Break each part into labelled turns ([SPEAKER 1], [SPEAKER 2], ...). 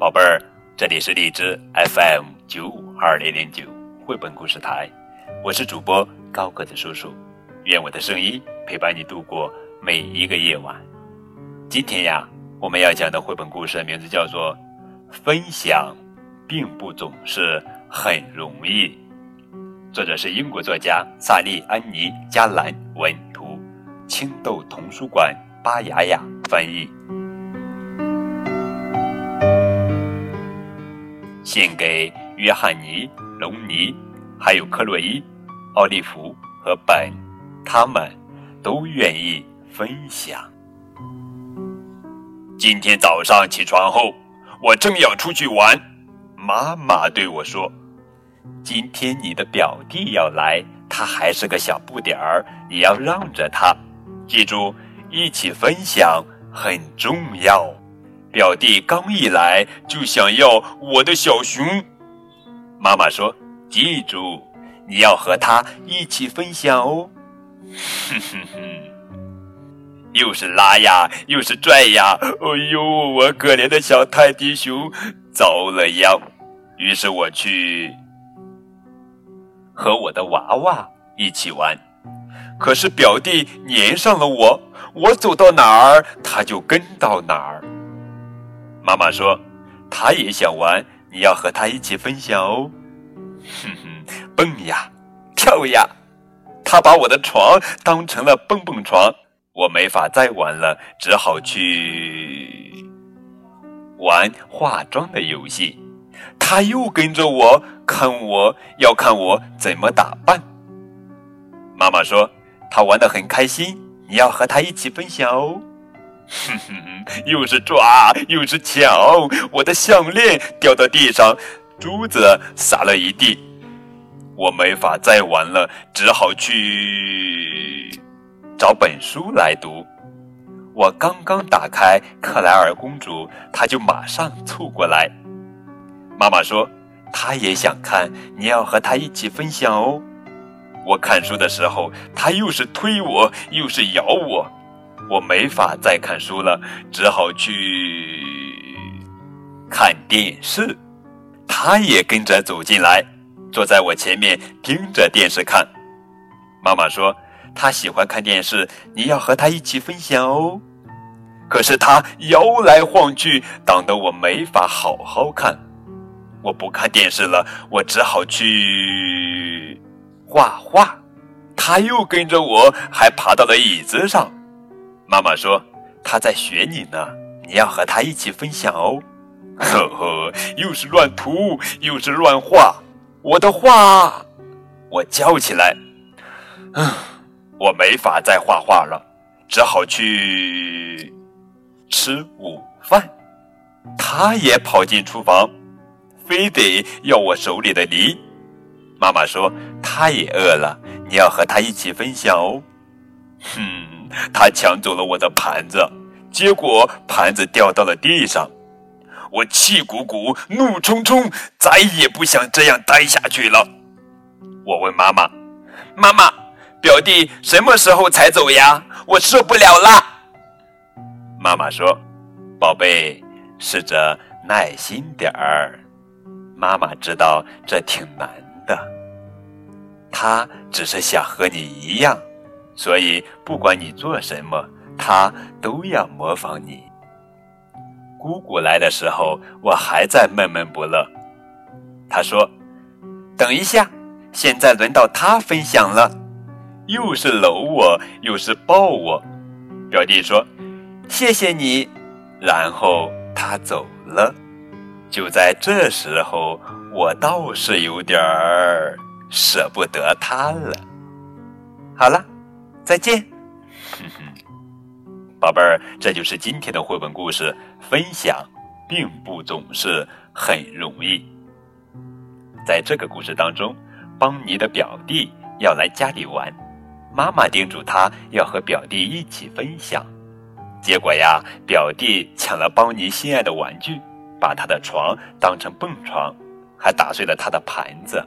[SPEAKER 1] 宝贝儿，这里是荔枝 FM 九五二零零九绘本故事台，我是主播高个子叔叔，愿我的声音陪伴你度过每一个夜晚。今天呀，我们要讲的绘本故事名字叫做《分享并不总是很容易》，作者是英国作家萨利安妮·加兰文图，青豆童书馆巴雅雅翻译。献给约翰尼、隆尼，还有克洛伊、奥利弗和本，他们都愿意分享。今天早上起床后，我正要出去玩，妈妈对我说：“今天你的表弟要来，他还是个小不点儿，你要让着他。记住，一起分享很重要。”表弟刚一来就想要我的小熊，妈妈说：“记住，你要和他一起分享哦。”哼哼哼，又是拉呀，又是拽呀，哎呦，我可怜的小泰迪熊，遭了殃。于是我去和我的娃娃一起玩，可是表弟粘上了我，我走到哪儿他就跟到哪儿。妈妈说：“他也想玩，你要和他一起分享哦。”哼哼，蹦呀，跳呀，他把我的床当成了蹦蹦床，我没法再玩了，只好去玩化妆的游戏。他又跟着我看，我要看我怎么打扮。妈妈说：“他玩的很开心，你要和他一起分享哦。”哼哼，又是抓又是抢，我的项链掉到地上，珠子洒了一地，我没法再玩了，只好去找本书来读。我刚刚打开《克莱尔公主》，她就马上凑过来。妈妈说她也想看，你要和她一起分享哦。我看书的时候，她又是推我，又是咬我。我没法再看书了，只好去看电视。他也跟着走进来，坐在我前面盯着电视看。妈妈说他喜欢看电视，你要和他一起分享哦。可是他摇来晃去，挡得我没法好好看。我不看电视了，我只好去画画。他又跟着我，还爬到了椅子上。妈妈说：“他在学你呢，你要和他一起分享哦。”呵呵，又是乱涂，又是乱画，我的画，我叫起来：“嗯，我没法再画画了，只好去吃午饭。”他也跑进厨房，非得要我手里的梨。妈妈说：“他也饿了，你要和他一起分享哦。”哼。他抢走了我的盘子，结果盘子掉到了地上。我气鼓鼓、怒冲冲，再也不想这样待下去了。我问妈妈：“妈妈，表弟什么时候才走呀？我受不了了。”妈妈说：“宝贝，试着耐心点儿。妈妈知道这挺难的。他只是想和你一样。”所以，不管你做什么，他都要模仿你。姑姑来的时候，我还在闷闷不乐。他说：“等一下，现在轮到他分享了。”又是搂我，又是抱我。表弟说：“谢谢你。”然后他走了。就在这时候，我倒是有点儿舍不得他了。好了。再见，哼哼，宝贝儿，这就是今天的绘本故事。分享并不总是很容易。在这个故事当中，邦尼的表弟要来家里玩，妈妈叮嘱他要和表弟一起分享。结果呀，表弟抢了邦尼心爱的玩具，把他的床当成蹦床，还打碎了他的盘子。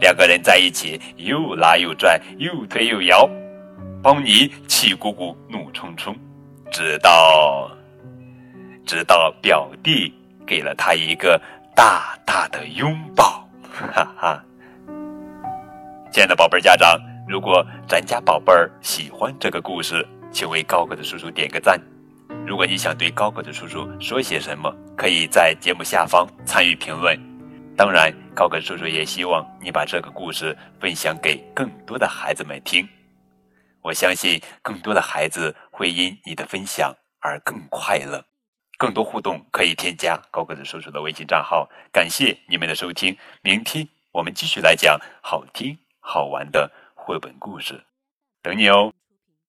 [SPEAKER 1] 两个人在一起又拉又拽，又推又摇。邦尼气鼓鼓、怒冲冲，直到直到表弟给了他一个大大的拥抱。哈哈，亲爱的宝贝儿家长，如果咱家宝贝儿喜欢这个故事，请为高个子叔叔点个赞。如果你想对高个子叔叔说些什么，可以在节目下方参与评论。当然，高个子叔叔也希望你把这个故事分享给更多的孩子们听。我相信更多的孩子会因你的分享而更快乐。更多互动可以添加高个子叔叔的微信账号。感谢你们的收听，明天我们继续来讲好听好玩的绘本故事，等你哦。